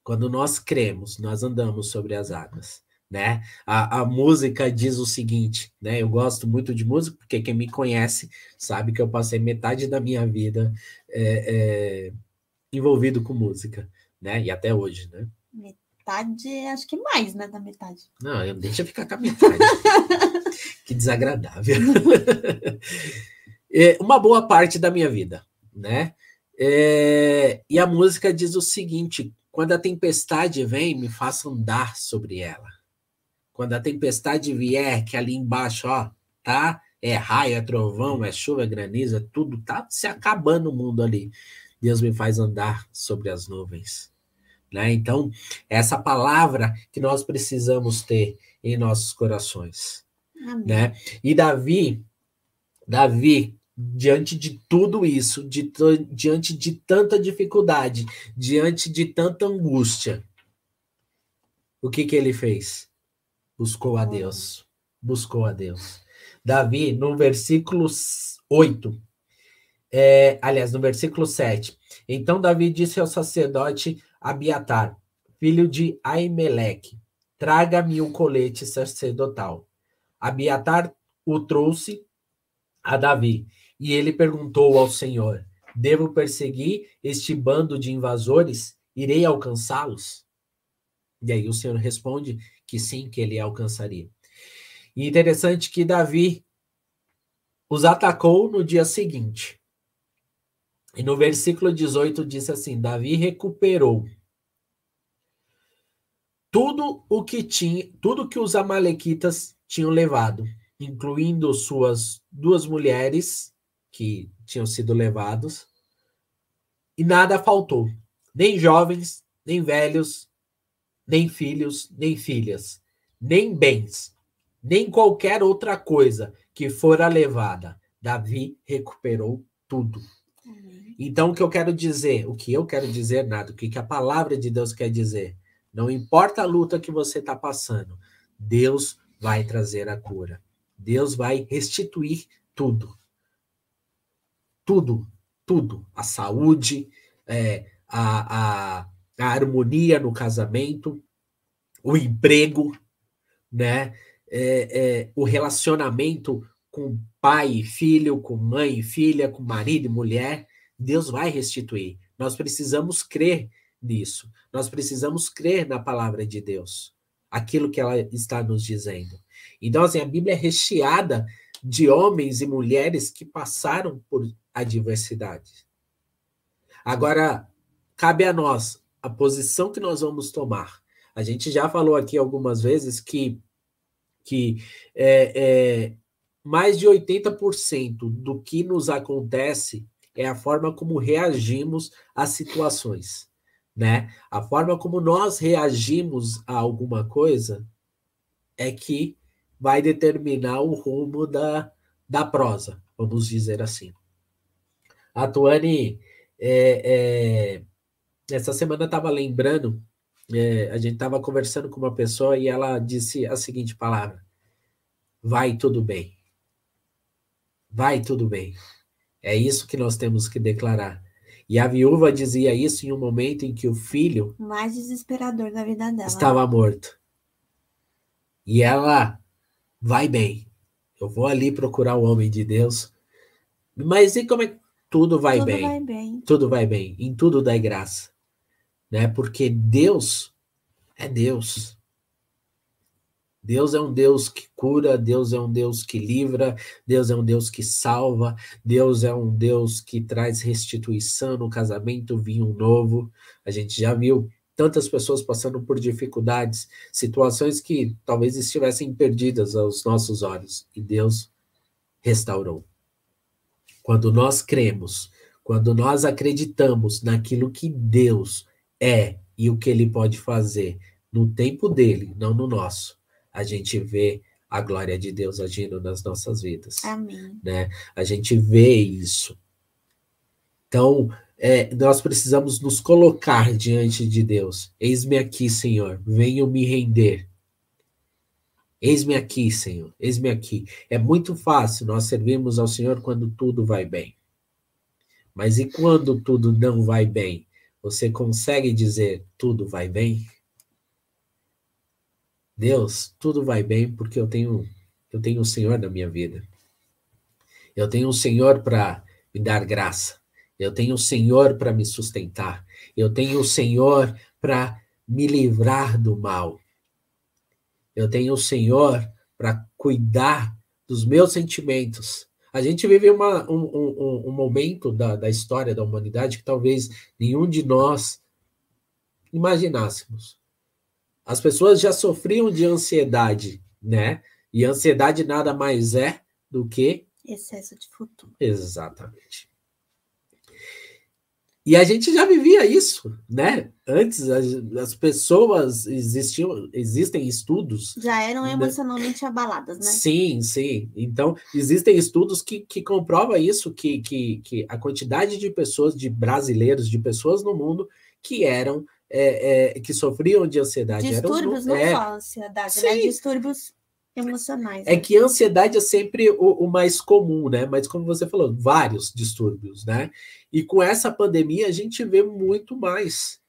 Quando nós cremos, nós andamos sobre as águas. né? A, a música diz o seguinte, né? Eu gosto muito de música, porque quem me conhece sabe que eu passei metade da minha vida é, é, envolvido com música, né? E até hoje, né?
Metade, acho que mais, né? Da metade.
Não, deixa eu ficar com a metade. *laughs* que desagradável. *laughs* é, uma boa parte da minha vida, né? É, e a música diz o seguinte: quando a tempestade vem, me faça andar sobre ela quando a tempestade vier, que ali embaixo, ó, tá? É raio, é trovão, é chuva, é granizo, é tudo, tá se acabando o mundo ali. Deus me faz andar sobre as nuvens. Né? Então, essa palavra que nós precisamos ter em nossos corações. Amém. Né? E Davi, Davi, diante de tudo isso, de, diante de tanta dificuldade, diante de tanta angústia, o que que ele fez? buscou a Deus. Buscou a Deus. Davi, no versículo 8, é, aliás, no versículo 7. Então Davi disse ao sacerdote Abiatar, filho de Aimeleque, traga-me o colete sacerdotal. Abiatar o trouxe a Davi, e ele perguntou ao Senhor: Devo perseguir este bando de invasores? Irei alcançá-los? E aí o Senhor responde que sim, que ele alcançaria. E interessante que Davi os atacou no dia seguinte. E no versículo 18 diz assim: Davi recuperou tudo o que tinha, tudo que os amalequitas tinham levado, incluindo suas duas mulheres que tinham sido levados, e nada faltou, nem jovens, nem velhos, nem filhos, nem filhas, nem bens, nem qualquer outra coisa que fora levada. Davi recuperou tudo. Então, o que eu quero dizer, o que eu quero dizer, nada, o que a palavra de Deus quer dizer, não importa a luta que você está passando, Deus vai trazer a cura. Deus vai restituir tudo. Tudo, tudo. A saúde, é, a, a, a harmonia no casamento, o emprego, né? É, é, o relacionamento com pai e filho, com mãe e filha, com marido e mulher, Deus vai restituir. Nós precisamos crer nisso. Nós precisamos crer na palavra de Deus, aquilo que ela está nos dizendo. Então, assim, a Bíblia é recheada de homens e mulheres que passaram por adversidade. Agora, cabe a nós a posição que nós vamos tomar. A gente já falou aqui algumas vezes que, que é, é, mais de 80% do que nos acontece é a forma como reagimos às situações, né? A forma como nós reagimos a alguma coisa é que vai determinar o rumo da, da prosa, vamos dizer assim. A Tuane é, é, essa semana estava lembrando, é, a gente estava conversando com uma pessoa e ela disse a seguinte palavra: vai tudo bem. Vai tudo bem. É isso que nós temos que declarar. E a viúva dizia isso em um momento em que o filho
mais desesperador da vida dela
estava morto. E ela vai bem. Eu vou ali procurar o homem de Deus. Mas e como é que tudo vai
tudo
bem?
Vai bem.
Tudo vai bem. Em tudo dá graça né? Porque Deus é Deus. Deus é um Deus que cura, Deus é um Deus que livra, Deus é um Deus que salva, Deus é um Deus que traz restituição no casamento, vinho novo. A gente já viu tantas pessoas passando por dificuldades, situações que talvez estivessem perdidas aos nossos olhos, e Deus restaurou. Quando nós cremos, quando nós acreditamos naquilo que Deus é e o que ele pode fazer no tempo dele, não no nosso, a gente vê a glória de Deus agindo nas nossas vidas.
Amém.
Né? A gente vê isso. Então, é, nós precisamos nos colocar diante de Deus. Eis-me aqui, Senhor, venho me render. Eis-me aqui, Senhor, eis-me aqui. É muito fácil nós servirmos ao Senhor quando tudo vai bem. Mas e quando tudo não vai bem? Você consegue dizer tudo vai bem? Deus, tudo vai bem porque eu tenho eu tenho o Senhor na minha vida. Eu tenho o Senhor para me dar graça. Eu tenho o Senhor para me sustentar. Eu tenho o Senhor para me livrar do mal. Eu tenho o Senhor para cuidar dos meus sentimentos. A gente vive uma, um, um, um momento da, da história da humanidade que talvez nenhum de nós imaginássemos. As pessoas já sofriam de ansiedade, né? E ansiedade nada mais é do que
excesso de futuro.
Exatamente. E a gente já vivia isso, né? Antes as, as pessoas existiam, existem estudos.
Já eram né? emocionalmente né? abaladas, né?
Sim, sim. Então, existem estudos que, que comprovam isso, que, que, que a quantidade de pessoas, de brasileiros, de pessoas no mundo que eram, é, é, que sofriam de ansiedade.
Distúrbios, eram, não é, só ansiedade, né? sim. né? Distúrbios emocionais.
É que a ansiedade é sempre o, o, mais comum, né? Mas como você falou, vários distúrbios, né? E com essa pandemia a gente vê muito mais,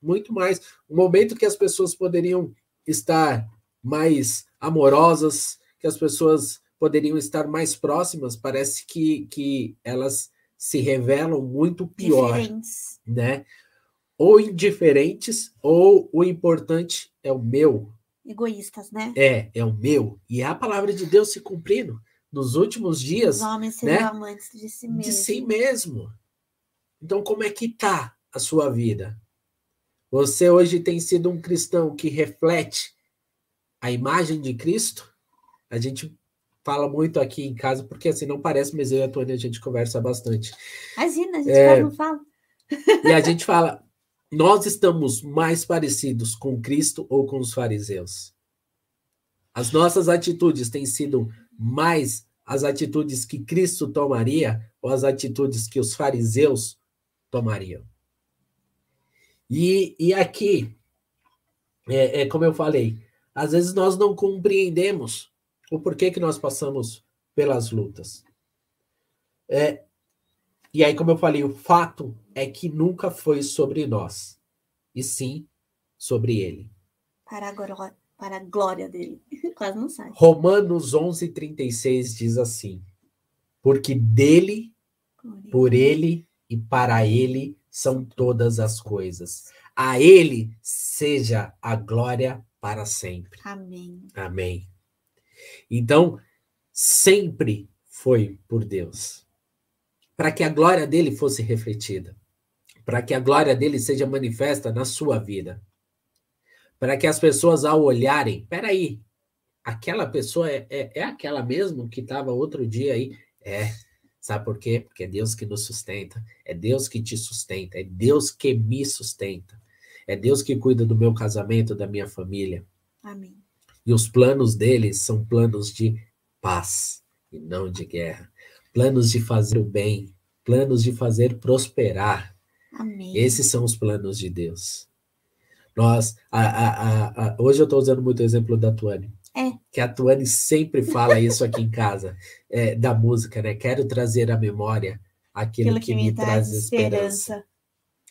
muito mais. Um momento que as pessoas poderiam estar mais amorosas, que as pessoas poderiam estar mais próximas, parece que, que elas se revelam muito pior, Diferentes. né? Ou indiferentes, ou o importante é o meu,
egoístas, né?
É, é o meu. E é a palavra de Deus se cumprindo nos últimos dias. Os
homens serão né? amantes de si mesmo.
De si mesmo. Então, como é que tá a sua vida? Você hoje tem sido um cristão que reflete a imagem de Cristo? A gente fala muito aqui em casa, porque assim não parece, mas eu e a Tônia a gente conversa bastante.
Imagina, a gente é, não fala.
E a gente fala, nós estamos mais parecidos com Cristo ou com os fariseus? As nossas atitudes têm sido mais as atitudes que Cristo tomaria ou as atitudes que os fariseus tomariam? E, e aqui, é, é como eu falei, às vezes nós não compreendemos o porquê que nós passamos pelas lutas. É, e aí, como eu falei, o fato é que nunca foi sobre nós, e sim sobre ele.
Para a, glória, para a glória dele. *laughs* Quase não sai.
Romanos 11, 36 diz assim: Porque dele, por, por ele e para ele são todas as coisas. A ele seja a glória para sempre.
Amém.
Amém. Então, sempre foi por Deus para que a glória dele fosse refletida, para que a glória dele seja manifesta na sua vida, para que as pessoas ao olharem, peraí, aquela pessoa é, é, é aquela mesmo que estava outro dia aí? É. Sabe por quê? Porque é Deus que nos sustenta, é Deus que te sustenta, é Deus que me sustenta, é Deus que cuida do meu casamento, da minha família.
Amém.
E os planos dele são planos de paz e não de guerra planos de fazer o bem, planos de fazer prosperar.
Amém.
Esses são os planos de Deus. Nós, a, a, a, hoje eu estou usando muito o exemplo da Tuane.
É.
Que a Tuane sempre fala isso aqui em casa, *laughs* é, da música, né? Quero trazer à memória aquilo, aquilo que, que, me, traz, esperança. esperança.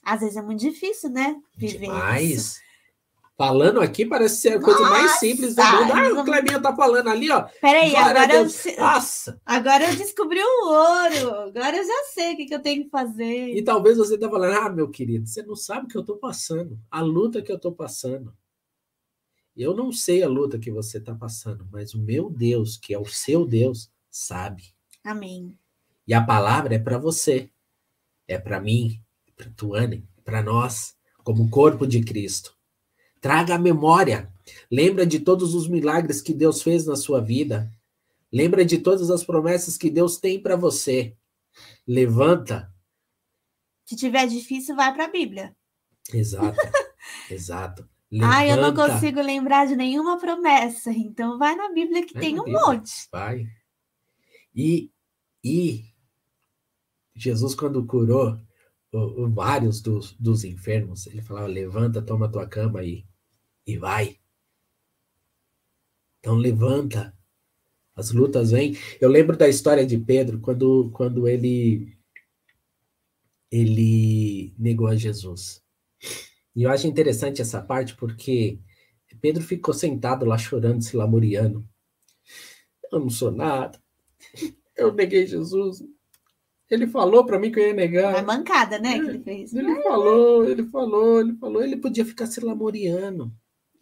Às vezes é muito difícil, né?
Viver Demais. Isso. Falando aqui parece ser a coisa Nossa, mais simples do mundo. Ah, o Clebinho tá falando ali, ó.
Peraí, agora eu,
Nossa.
agora eu descobri o ouro. Agora eu já sei o que, que eu tenho que fazer.
E talvez você tá falando, ah, meu querido, você não sabe o que eu tô passando, a luta que eu tô passando. Eu não sei a luta que você tá passando, mas o meu Deus, que é o seu Deus, sabe.
Amém.
E a palavra é para você, é para mim, para Tuane, para nós, como corpo de Cristo. Traga a memória. Lembra de todos os milagres que Deus fez na sua vida. Lembra de todas as promessas que Deus tem para você. Levanta.
Se tiver difícil, vai para a Bíblia.
Exato. *laughs* Exato.
Levanta. Ah, eu não consigo lembrar de nenhuma promessa. Então vai na Bíblia que vai tem um Bíblia. monte.
Vai. E, e Jesus, quando curou vários dos, dos enfermos, ele falava: levanta, toma tua cama e, e vai. Então levanta. As lutas vêm. Eu lembro da história de Pedro quando, quando ele ele negou a Jesus. E eu acho interessante essa parte porque Pedro ficou sentado lá chorando, se lamuriando. Eu não sou nada. Eu neguei Jesus. Ele falou para mim que eu ia negar.
Uma mancada, né, que ele fez.
Ele falou, ele falou, ele falou. Ele podia ficar se lamuriando.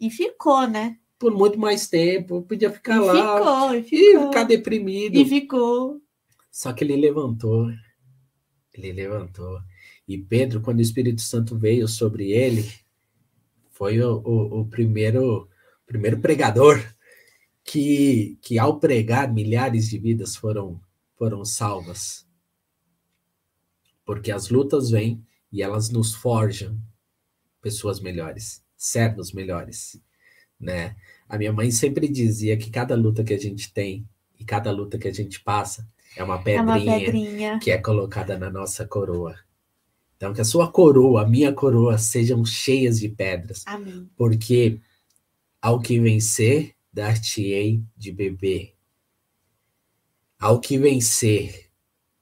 E ficou, né?
Por muito mais tempo. Podia ficar
e
lá.
Ficou, e ficou.
E ficar deprimido.
E ficou.
Só que ele levantou. Ele levantou. E Pedro, quando o Espírito Santo veio sobre ele, foi o, o, o primeiro, primeiro pregador que, que, ao pregar, milhares de vidas foram, foram salvas. Porque as lutas vêm e elas nos forjam pessoas melhores, servos melhores, né? A minha mãe sempre dizia que cada luta que a gente tem e cada luta que a gente passa é uma pedrinha, é uma pedrinha. que é colocada na nossa coroa. Então, que a sua coroa, a minha coroa, sejam cheias de pedras.
Amém.
Porque ao que vencer, dar-te-ei de beber. Ao que vencer,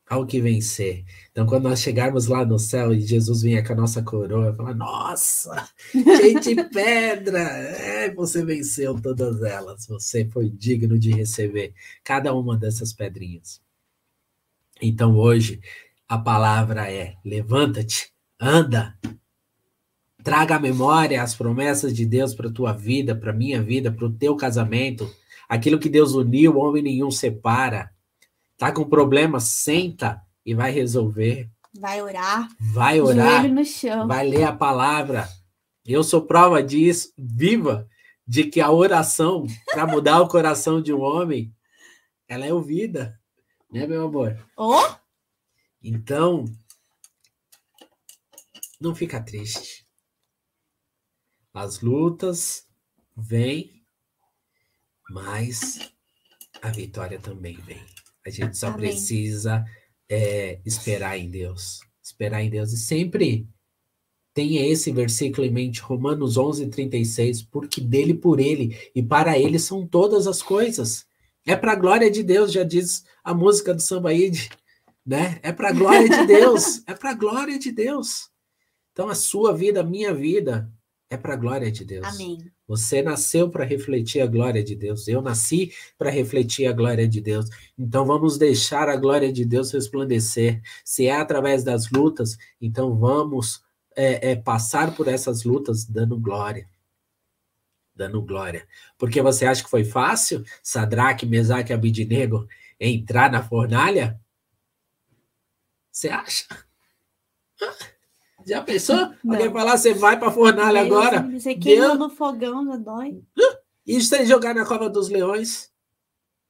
ao que vencer. Então, quando nós chegarmos lá no céu e Jesus vier com a nossa coroa, falar: Nossa, cheio de *laughs* pedra! É, você venceu todas elas. Você foi digno de receber cada uma dessas pedrinhas. Então, hoje, a palavra é: levanta-te, anda, traga à memória as promessas de Deus para a tua vida, para a minha vida, para o teu casamento, aquilo que Deus uniu, homem nenhum separa. Tá com problema, senta e vai resolver.
Vai orar.
Vai orar.
Joelho no chão.
Vai ler a palavra. Eu sou prova disso, viva, de que a oração para mudar o coração de um homem, ela é ouvida, né, meu amor?
Oh?
Então, não fica triste. As lutas vêm, mas a vitória também vem. A gente só Amém. precisa é, esperar em Deus. Esperar em Deus. E sempre tenha esse versículo em mente, Romanos 11, 36, porque dele, por ele e para ele são todas as coisas. É para a glória de Deus, já diz a música do Sambaíde né? É para a glória de Deus, *laughs* é para a glória de Deus. Então a sua vida, a minha vida é para a glória de Deus.
Amém.
Você nasceu para refletir a glória de Deus. Eu nasci para refletir a glória de Deus. Então vamos deixar a glória de Deus resplandecer. Se é através das lutas, então vamos é, é, passar por essas lutas dando glória. Dando glória. Porque você acha que foi fácil, Sadraque, Mesaque e Abidinego, entrar na fornalha? Você acha? Já pensou? Não. Alguém falar, você vai para a fornalha agora?
Você queima no fogão, já dói.
E sem jogar na cova dos leões?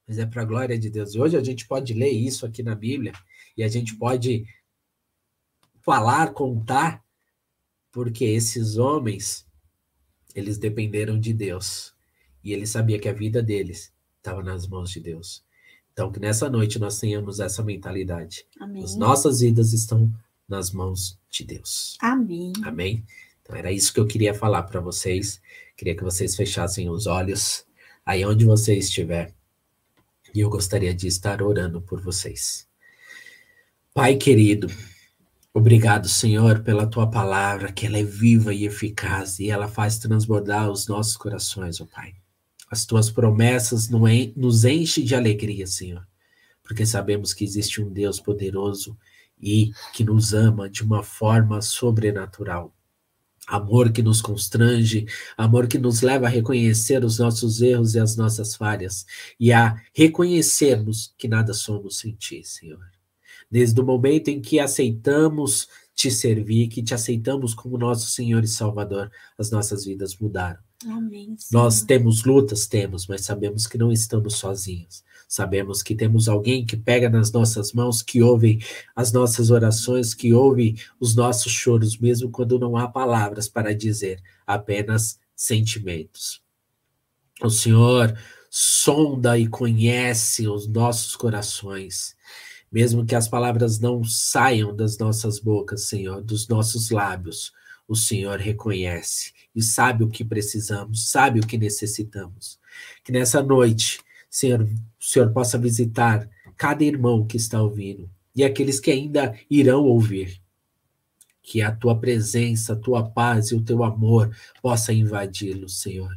Mas é para a glória de Deus. E hoje a gente pode ler isso aqui na Bíblia e a gente pode falar, contar, porque esses homens, eles dependeram de Deus. E ele sabia que a vida deles estava nas mãos de Deus. Então, que nessa noite nós tenhamos essa mentalidade.
Amém.
As nossas vidas estão nas mãos de Deus.
Amém.
Amém. Então, era isso que eu queria falar para vocês. Queria que vocês fechassem os olhos aí onde você estiver. E eu gostaria de estar orando por vocês. Pai querido, obrigado, Senhor, pela tua palavra, que ela é viva e eficaz e ela faz transbordar os nossos corações, ó oh Pai. As tuas promessas nos enchem de alegria, Senhor, porque sabemos que existe um Deus poderoso e que nos ama de uma forma sobrenatural. Amor que nos constrange, amor que nos leva a reconhecer os nossos erros e as nossas falhas e a reconhecermos que nada somos sem Ti, Senhor. Desde o momento em que aceitamos te servir, que te aceitamos como nosso Senhor e Salvador, as nossas vidas mudaram.
Amém,
Nós temos lutas, temos, mas sabemos que não estamos sozinhos. Sabemos que temos alguém que pega nas nossas mãos, que ouve as nossas orações, que ouve os nossos choros, mesmo quando não há palavras para dizer, apenas sentimentos. O Senhor sonda e conhece os nossos corações, mesmo que as palavras não saiam das nossas bocas, Senhor, dos nossos lábios o Senhor reconhece e sabe o que precisamos, sabe o que necessitamos. Que nessa noite, Senhor, o Senhor possa visitar cada irmão que está ouvindo e aqueles que ainda irão ouvir. Que a tua presença, a tua paz e o teu amor possa invadi-los, Senhor.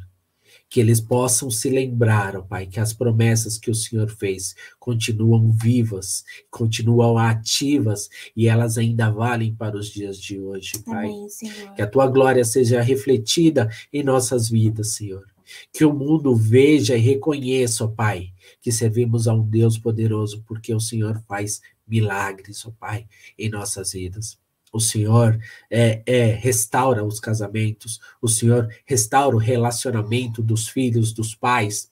que eles possam se lembrar, ó Pai, que as promessas que o Senhor fez continuam vivas, continuam ativas e elas ainda valem para os dias de hoje, Pai.
Amém.
Que a tua glória seja refletida em nossas vidas, Senhor. Que o mundo veja e reconheça, ó Pai, que servimos a um Deus poderoso, porque o Senhor faz milagres, ó Pai, em nossas vidas. O Senhor é, é, restaura os casamentos, o Senhor restaura o relacionamento dos filhos, dos pais.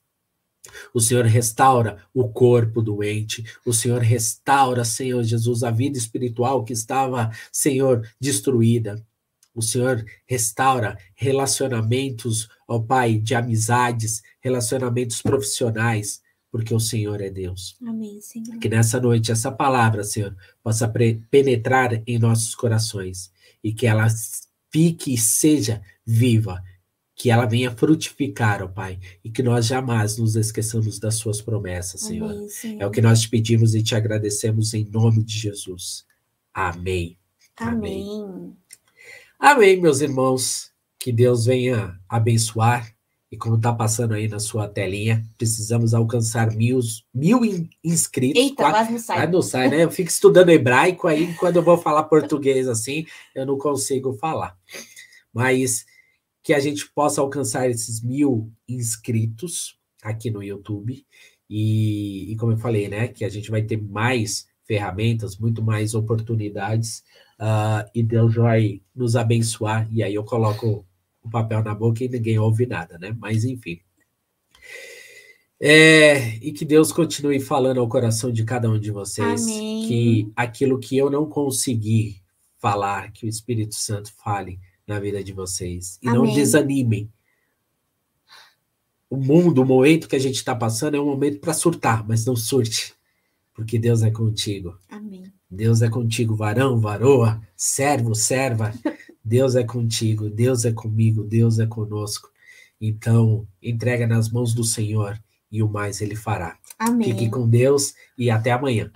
O Senhor restaura o corpo doente, o Senhor restaura, Senhor Jesus, a vida espiritual que estava, Senhor, destruída. O Senhor restaura relacionamentos, ó Pai, de amizades, relacionamentos profissionais porque o Senhor é Deus.
Amém, Senhor.
Que nessa noite essa palavra, Senhor, possa penetrar em nossos corações e que ela fique e seja viva, que ela venha frutificar, ó Pai, e que nós jamais nos esqueçamos das suas promessas, Senhor. Amém, Senhor. É o que nós te pedimos e te agradecemos em nome de Jesus. Amém.
Amém.
Amém, Amém meus irmãos. Que Deus venha abençoar e como está passando aí na sua telinha, precisamos alcançar mil, mil inscritos.
Eita, quase, quase não sai. Quase
não sai, né? Eu fico estudando hebraico, aí quando eu vou falar português assim, eu não consigo falar. Mas que a gente possa alcançar esses mil inscritos aqui no YouTube. E, e como eu falei, né? Que a gente vai ter mais ferramentas, muito mais oportunidades. Uh, e Deus vai nos abençoar. E aí eu coloco o papel na boca e ninguém ouve nada, né? Mas enfim. É, e que Deus continue falando ao coração de cada um de vocês
Amém.
que aquilo que eu não consegui falar, que o Espírito Santo fale na vida de vocês. E Amém. não desanimem. O mundo, o momento que a gente está passando é um momento para surtar, mas não surte, porque Deus é contigo.
Amém.
Deus é contigo, varão, varoa, servo, serva. Deus é contigo, Deus é comigo, Deus é conosco. Então, entrega nas mãos do Senhor e o mais ele fará.
Amém.
Fique com Deus e até amanhã.